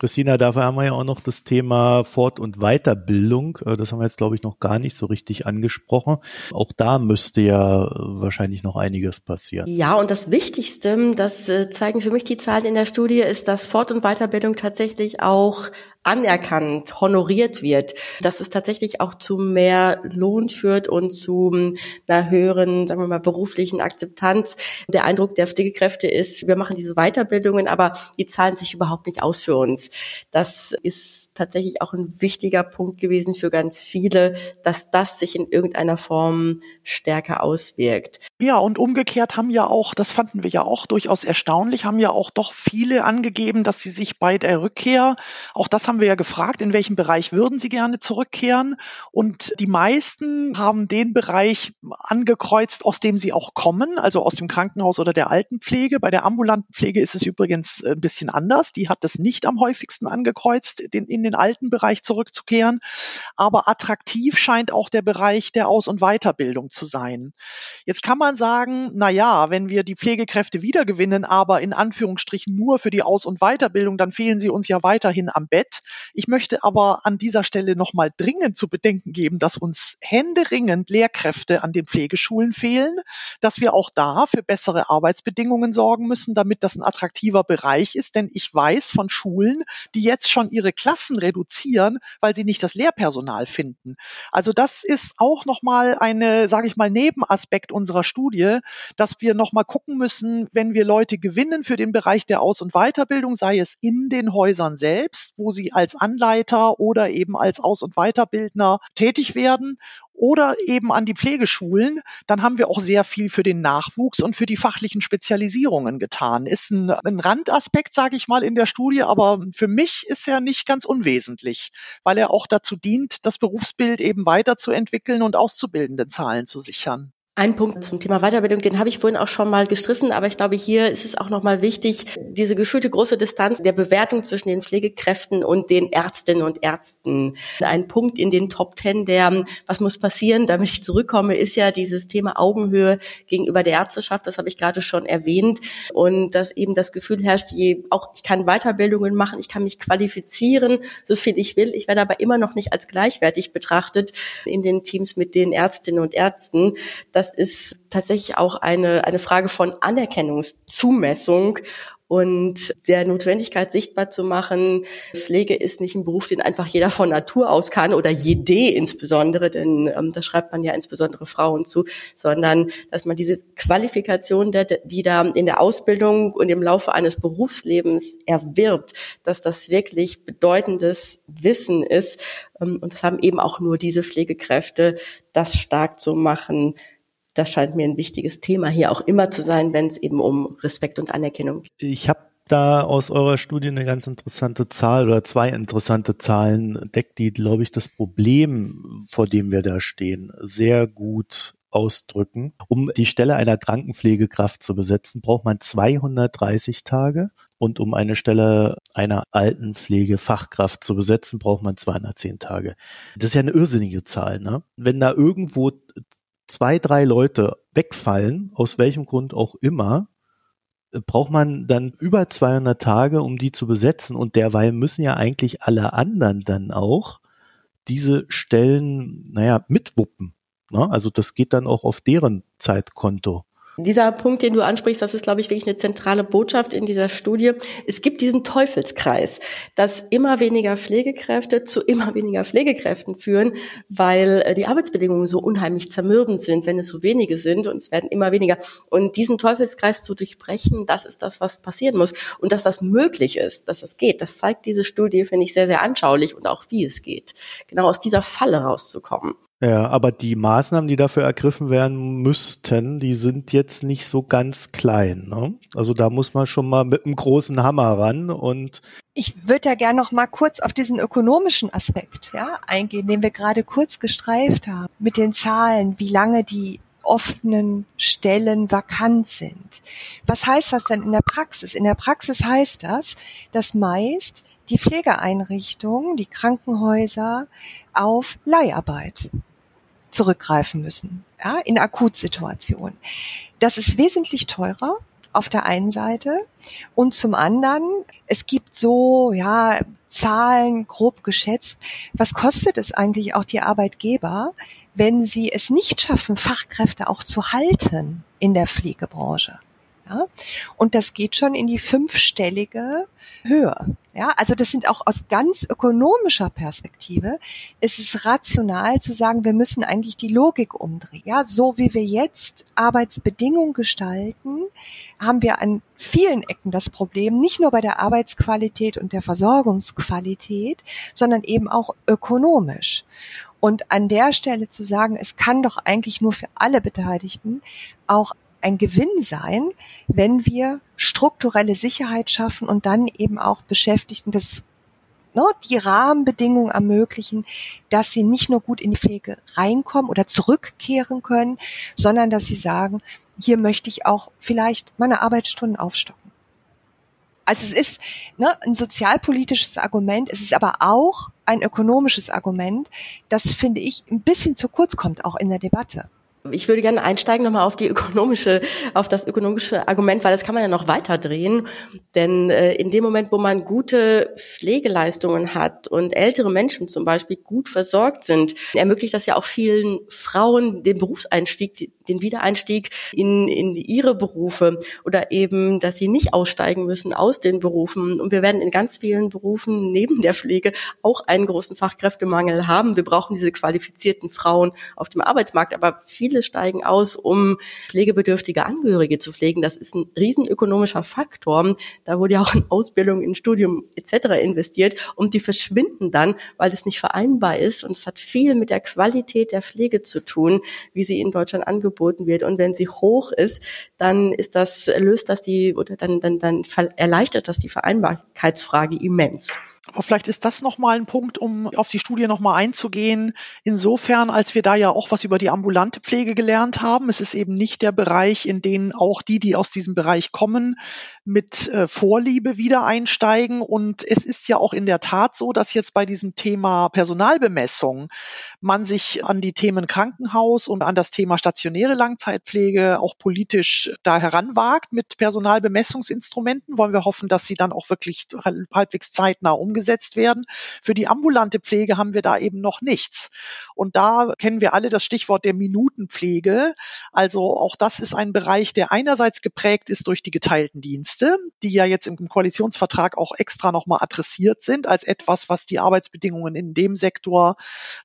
Christina, dafür haben wir ja auch noch das Thema Fort- und Weiterbildung. Äh, das haben wir jetzt, glaube ich, noch gar nicht so richtig angesprochen. Auch da müsste ja wahrscheinlich noch einiges passieren. Ja, und das Wichtigste, das äh, zeigen für mich die Zahlen in der Studie, ist, dass Fort- und Weiterbildung tatsächlich auch anerkannt, honoriert wird, dass es tatsächlich auch zu mehr Lohn führt und zu einer höheren, sagen wir mal, beruflichen Akzeptanz. Der Eindruck der Pflegekräfte ist, wir machen diese Weiterbildungen, aber die zahlen sich überhaupt nicht aus für uns. Das ist tatsächlich auch ein wichtiger Punkt gewesen für ganz viele, dass das sich in irgendeiner Form stärker auswirkt. Ja, und umgekehrt haben ja auch, das fanden wir ja auch durchaus erstaunlich, haben ja auch doch viele angegeben, dass sie sich bei der Rückkehr, auch das haben haben wir ja gefragt, in welchem Bereich würden Sie gerne zurückkehren? Und die meisten haben den Bereich angekreuzt, aus dem sie auch kommen, also aus dem Krankenhaus oder der Altenpflege. Bei der ambulanten Pflege ist es übrigens ein bisschen anders. Die hat das nicht am häufigsten angekreuzt, den, in den alten Bereich zurückzukehren. Aber attraktiv scheint auch der Bereich der Aus- und Weiterbildung zu sein. Jetzt kann man sagen, na ja, wenn wir die Pflegekräfte wiedergewinnen, aber in Anführungsstrichen nur für die Aus- und Weiterbildung, dann fehlen sie uns ja weiterhin am Bett. Ich möchte aber an dieser Stelle nochmal dringend zu bedenken geben, dass uns händeringend Lehrkräfte an den Pflegeschulen fehlen, dass wir auch da für bessere Arbeitsbedingungen sorgen müssen, damit das ein attraktiver Bereich ist. Denn ich weiß von Schulen, die jetzt schon ihre Klassen reduzieren, weil sie nicht das Lehrpersonal finden. Also das ist auch nochmal eine, sage ich mal, Nebenaspekt unserer Studie, dass wir nochmal gucken müssen, wenn wir Leute gewinnen für den Bereich der Aus- und Weiterbildung, sei es in den Häusern selbst, wo sie als Anleiter oder eben als Aus- und Weiterbildner tätig werden oder eben an die Pflegeschulen, dann haben wir auch sehr viel für den Nachwuchs und für die fachlichen Spezialisierungen getan. Ist ein, ein Randaspekt, sage ich mal, in der Studie, aber für mich ist er nicht ganz unwesentlich, weil er auch dazu dient, das Berufsbild eben weiterzuentwickeln und auszubildende Zahlen zu sichern. Ein Punkt zum Thema Weiterbildung, den habe ich vorhin auch schon mal gestriffen, aber ich glaube, hier ist es auch nochmal wichtig, diese gefühlte große Distanz der Bewertung zwischen den Pflegekräften und den Ärztinnen und Ärzten. Ein Punkt in den Top Ten, der, was muss passieren, damit ich zurückkomme, ist ja dieses Thema Augenhöhe gegenüber der Ärzteschaft, das habe ich gerade schon erwähnt, und dass eben das Gefühl herrscht, je, auch ich kann Weiterbildungen machen, ich kann mich qualifizieren, so viel ich will, ich werde aber immer noch nicht als gleichwertig betrachtet in den Teams mit den Ärztinnen und Ärzten. Das das ist tatsächlich auch eine, eine Frage von Anerkennungszumessung und der Notwendigkeit sichtbar zu machen, Pflege ist nicht ein Beruf, den einfach jeder von Natur aus kann oder jede insbesondere, denn ähm, da schreibt man ja insbesondere Frauen zu, sondern dass man diese Qualifikation, der, die da in der Ausbildung und im Laufe eines Berufslebens erwirbt, dass das wirklich bedeutendes Wissen ist. Ähm, und das haben eben auch nur diese Pflegekräfte, das stark zu machen, das scheint mir ein wichtiges Thema hier auch immer zu sein, wenn es eben um Respekt und Anerkennung geht. Ich habe da aus eurer Studie eine ganz interessante Zahl oder zwei interessante Zahlen deckt, die, glaube ich, das Problem, vor dem wir da stehen, sehr gut ausdrücken. Um die Stelle einer Krankenpflegekraft zu besetzen, braucht man 230 Tage und um eine Stelle einer Altenpflegefachkraft zu besetzen, braucht man 210 Tage. Das ist ja eine irrsinnige Zahl. Ne? Wenn da irgendwo zwei, drei Leute wegfallen, aus welchem Grund auch immer, äh, braucht man dann über 200 Tage, um die zu besetzen. Und derweil müssen ja eigentlich alle anderen dann auch diese Stellen, naja, mitwuppen. Ne? Also das geht dann auch auf deren Zeitkonto. Dieser Punkt, den du ansprichst, das ist, glaube ich, wirklich eine zentrale Botschaft in dieser Studie. Es gibt diesen Teufelskreis, dass immer weniger Pflegekräfte zu immer weniger Pflegekräften führen, weil äh, die Arbeitsbedingungen so unheimlich zermürbend sind, wenn es so wenige sind und es werden immer weniger. Und diesen Teufelskreis zu durchbrechen, das ist das, was passieren muss. Und dass das möglich ist, dass das geht, das zeigt diese Studie, finde ich, sehr, sehr anschaulich und auch wie es geht. Genau aus dieser Falle rauszukommen. Ja, aber die Maßnahmen, die dafür ergriffen werden müssten, die sind jetzt nicht so ganz klein. Ne? Also da muss man schon mal mit einem großen Hammer ran und ich würde ja gerne noch mal kurz auf diesen ökonomischen Aspekt ja, eingehen, den wir gerade kurz gestreift haben, mit den Zahlen, wie lange die offenen Stellen vakant sind. Was heißt das denn in der Praxis? In der Praxis heißt das, dass meist die Pflegeeinrichtungen, die Krankenhäuser auf Leiharbeit zurückgreifen müssen, ja, in Akutsituationen. Das ist wesentlich teurer auf der einen Seite und zum anderen, es gibt so, ja, Zahlen grob geschätzt, was kostet es eigentlich auch die Arbeitgeber, wenn sie es nicht schaffen, Fachkräfte auch zu halten in der Pflegebranche? Ja? Und das geht schon in die fünfstellige Höhe. Ja, also das sind auch aus ganz ökonomischer Perspektive, ist es rational zu sagen, wir müssen eigentlich die Logik umdrehen. Ja, so wie wir jetzt Arbeitsbedingungen gestalten, haben wir an vielen Ecken das Problem, nicht nur bei der Arbeitsqualität und der Versorgungsqualität, sondern eben auch ökonomisch. Und an der Stelle zu sagen, es kann doch eigentlich nur für alle Beteiligten auch ein Gewinn sein, wenn wir strukturelle Sicherheit schaffen und dann eben auch Beschäftigten das ne, die Rahmenbedingungen ermöglichen, dass sie nicht nur gut in die Pflege reinkommen oder zurückkehren können, sondern dass sie sagen, hier möchte ich auch vielleicht meine Arbeitsstunden aufstocken. Also es ist ne, ein sozialpolitisches Argument, es ist aber auch ein ökonomisches Argument, das finde ich ein bisschen zu kurz kommt, auch in der Debatte. Ich würde gerne einsteigen nochmal auf die ökonomische, auf das ökonomische Argument, weil das kann man ja noch weiter drehen. Denn äh, in dem Moment, wo man gute Pflegeleistungen hat und ältere Menschen zum Beispiel gut versorgt sind, ermöglicht das ja auch vielen Frauen den Berufseinstieg, den Wiedereinstieg in, in ihre Berufe oder eben, dass sie nicht aussteigen müssen aus den Berufen. Und wir werden in ganz vielen Berufen neben der Pflege auch einen großen Fachkräftemangel haben. Wir brauchen diese qualifizierten Frauen auf dem Arbeitsmarkt, aber viele steigen aus, um pflegebedürftige Angehörige zu pflegen. Das ist ein riesenökonomischer Faktor. Da wurde ja auch in Ausbildung, in Studium etc. investiert und die verschwinden dann, weil es nicht vereinbar ist. Und es hat viel mit der Qualität der Pflege zu tun, wie sie in Deutschland angeboten angeboten wird. Und wenn sie hoch ist, dann ist das, löst das die, oder dann, dann, dann erleichtert das die Vereinbarkeitsfrage immens. Aber vielleicht ist das nochmal ein Punkt, um auf die Studie nochmal einzugehen. Insofern, als wir da ja auch was über die ambulante Pflege gelernt haben. Es ist eben nicht der Bereich, in den auch die, die aus diesem Bereich kommen, mit äh, Vorliebe wieder einsteigen. Und es ist ja auch in der Tat so, dass jetzt bei diesem Thema Personalbemessung man sich an die Themen Krankenhaus und an das Thema stationäre Langzeitpflege auch politisch da heranwagt mit Personalbemessungsinstrumenten. Wollen wir hoffen, dass sie dann auch wirklich halbwegs zeitnah umgesetzt umgesetzt werden. Für die ambulante Pflege haben wir da eben noch nichts. Und da kennen wir alle das Stichwort der Minutenpflege. Also auch das ist ein Bereich, der einerseits geprägt ist durch die geteilten Dienste, die ja jetzt im Koalitionsvertrag auch extra nochmal adressiert sind als etwas, was die Arbeitsbedingungen in dem Sektor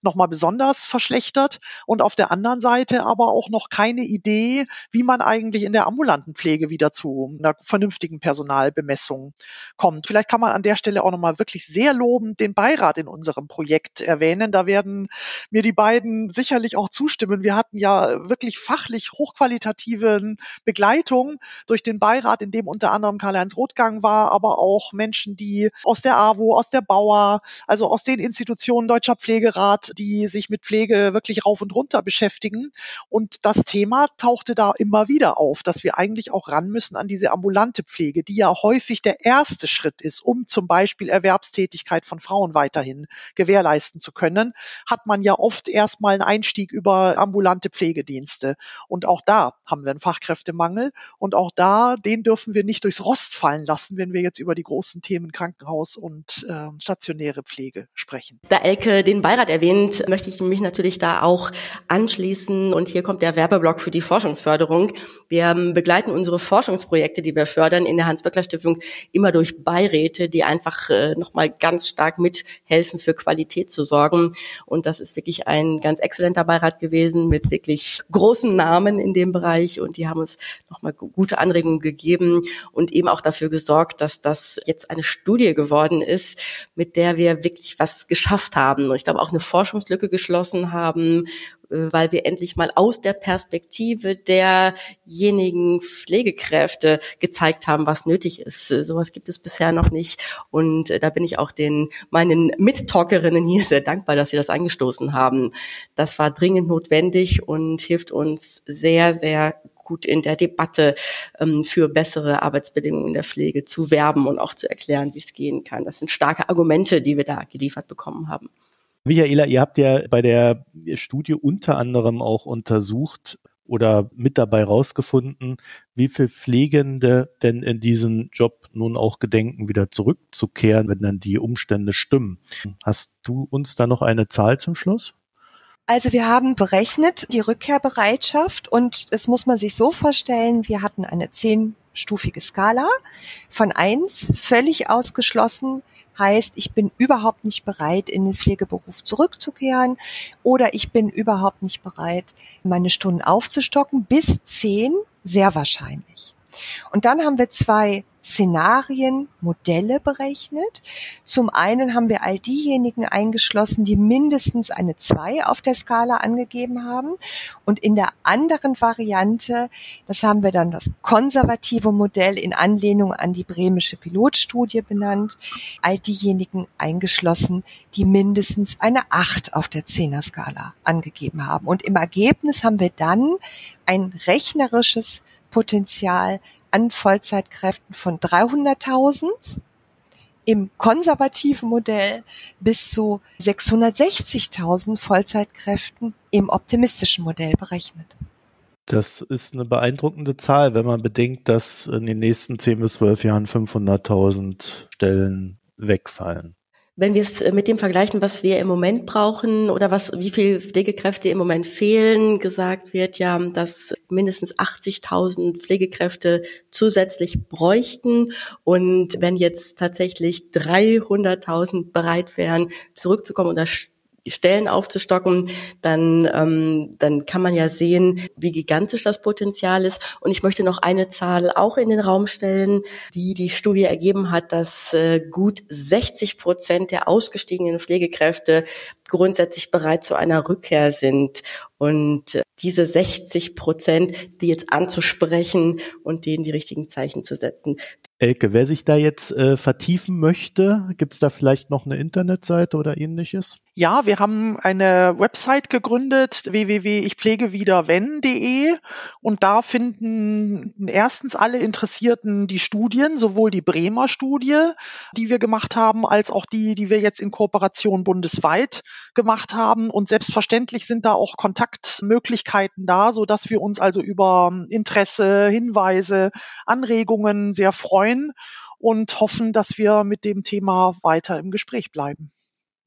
nochmal besonders verschlechtert. Und auf der anderen Seite aber auch noch keine Idee, wie man eigentlich in der ambulanten Pflege wieder zu einer vernünftigen Personalbemessung kommt. Vielleicht kann man an der Stelle auch nochmal wirklich wirklich sehr lobend den Beirat in unserem Projekt erwähnen. Da werden mir die beiden sicherlich auch zustimmen. Wir hatten ja wirklich fachlich hochqualitative Begleitung durch den Beirat, in dem unter anderem Karl-Heinz Rothgang war, aber auch Menschen, die aus der AWO, aus der Bauer, also aus den Institutionen Deutscher Pflegerat, die sich mit Pflege wirklich rauf und runter beschäftigen. Und das Thema tauchte da immer wieder auf, dass wir eigentlich auch ran müssen an diese ambulante Pflege, die ja häufig der erste Schritt ist, um zum Beispiel Erwerbs Erwerbstätigkeit von Frauen weiterhin gewährleisten zu können, hat man ja oft erstmal einen Einstieg über ambulante Pflegedienste. Und auch da haben wir einen Fachkräftemangel. Und auch da, den dürfen wir nicht durchs Rost fallen lassen, wenn wir jetzt über die großen Themen Krankenhaus und äh, stationäre Pflege sprechen. Da Elke den Beirat erwähnt, möchte ich mich natürlich da auch anschließen. Und hier kommt der Werbeblock für die Forschungsförderung. Wir begleiten unsere Forschungsprojekte, die wir fördern, in der Hans-Böckler-Stiftung immer durch Beiräte, die einfach äh, nochmal ganz stark mithelfen, für Qualität zu sorgen. Und das ist wirklich ein ganz exzellenter Beirat gewesen mit wirklich großen Namen in dem Bereich. Und die haben uns nochmal gute Anregungen gegeben und eben auch dafür gesorgt, dass das jetzt eine Studie geworden ist, mit der wir wirklich was geschafft haben. Und ich glaube auch eine Forschungslücke geschlossen haben, weil wir endlich mal aus der Perspektive derjenigen Pflegekräfte gezeigt haben, was nötig ist. Äh, sowas gibt es bisher noch nicht. Und äh, da bin ich auch den meinen Mittalkerinnen hier sehr dankbar, dass sie das angestoßen haben. Das war dringend notwendig und hilft uns sehr, sehr gut in der Debatte ähm, für bessere Arbeitsbedingungen in der Pflege zu werben und auch zu erklären, wie es gehen kann. Das sind starke Argumente, die wir da geliefert bekommen haben. Michaela, ihr habt ja bei der Studie unter anderem auch untersucht oder mit dabei rausgefunden, wie viel Pflegende denn in diesen Job nun auch gedenken, wieder zurückzukehren, wenn dann die Umstände stimmen. Hast du uns da noch eine Zahl zum Schluss? Also wir haben berechnet die Rückkehrbereitschaft und das muss man sich so vorstellen, wir hatten eine zehnstufige Skala von eins völlig ausgeschlossen, heißt, ich bin überhaupt nicht bereit, in den Pflegeberuf zurückzukehren oder ich bin überhaupt nicht bereit, meine Stunden aufzustocken, bis zehn sehr wahrscheinlich. Und dann haben wir zwei Szenarien, Modelle berechnet. Zum einen haben wir all diejenigen eingeschlossen, die mindestens eine 2 auf der Skala angegeben haben. Und in der anderen Variante, das haben wir dann das konservative Modell in Anlehnung an die bremische Pilotstudie benannt, all diejenigen eingeschlossen, die mindestens eine 8 auf der 10er Skala angegeben haben. Und im Ergebnis haben wir dann ein rechnerisches Potenzial an Vollzeitkräften von 300.000 im konservativen Modell bis zu 660.000 Vollzeitkräften im optimistischen Modell berechnet. Das ist eine beeindruckende Zahl, wenn man bedenkt, dass in den nächsten 10 bis 12 Jahren 500.000 Stellen wegfallen. Wenn wir es äh, mit dem vergleichen, was wir im Moment brauchen oder was, wie viel Pflegekräfte im Moment fehlen, gesagt wird ja, dass mindestens 80.000 Pflegekräfte zusätzlich bräuchten. Und wenn jetzt tatsächlich 300.000 bereit wären, zurückzukommen das Stellen aufzustocken, dann, ähm, dann kann man ja sehen, wie gigantisch das Potenzial ist. Und ich möchte noch eine Zahl auch in den Raum stellen, die die Studie ergeben hat, dass äh, gut 60 Prozent der ausgestiegenen Pflegekräfte grundsätzlich bereit zu einer Rückkehr sind. Und äh, diese 60 Prozent, die jetzt anzusprechen und denen die richtigen Zeichen zu setzen. Elke, wer sich da jetzt äh, vertiefen möchte, gibt es da vielleicht noch eine Internetseite oder ähnliches? Ja, wir haben eine Website gegründet, www.ichpflegewiederwenn.de und da finden erstens alle Interessierten die Studien, sowohl die Bremer Studie, die wir gemacht haben, als auch die, die wir jetzt in Kooperation bundesweit gemacht haben und selbstverständlich sind da auch Kontaktmöglichkeiten da, so dass wir uns also über Interesse, Hinweise, Anregungen sehr freuen und hoffen, dass wir mit dem Thema weiter im Gespräch bleiben.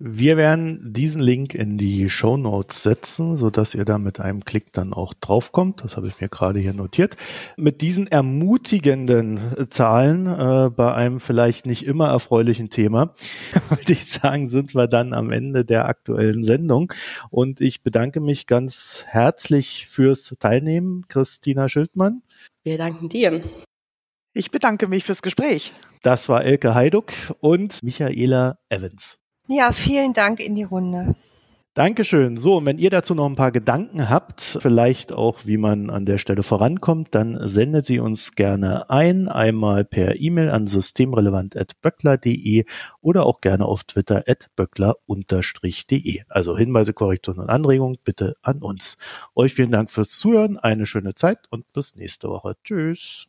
Wir werden diesen Link in die Show Notes setzen, so dass ihr da mit einem Klick dann auch draufkommt. Das habe ich mir gerade hier notiert. Mit diesen ermutigenden Zahlen äh, bei einem vielleicht nicht immer erfreulichen Thema, würde ich sagen, sind wir dann am Ende der aktuellen Sendung. Und ich bedanke mich ganz herzlich fürs Teilnehmen, Christina Schildmann. Wir danken dir. Ich bedanke mich fürs Gespräch. Das war Elke Heiduck und Michaela Evans. Ja, vielen Dank in die Runde. Dankeschön. So, und wenn ihr dazu noch ein paar Gedanken habt, vielleicht auch, wie man an der Stelle vorankommt, dann sendet sie uns gerne ein, einmal per E-Mail an systemrelevant.böckler.de oder auch gerne auf Twitter at böckler-de. Also Hinweise, Korrekturen und Anregungen bitte an uns. Euch vielen Dank fürs Zuhören, eine schöne Zeit und bis nächste Woche. Tschüss.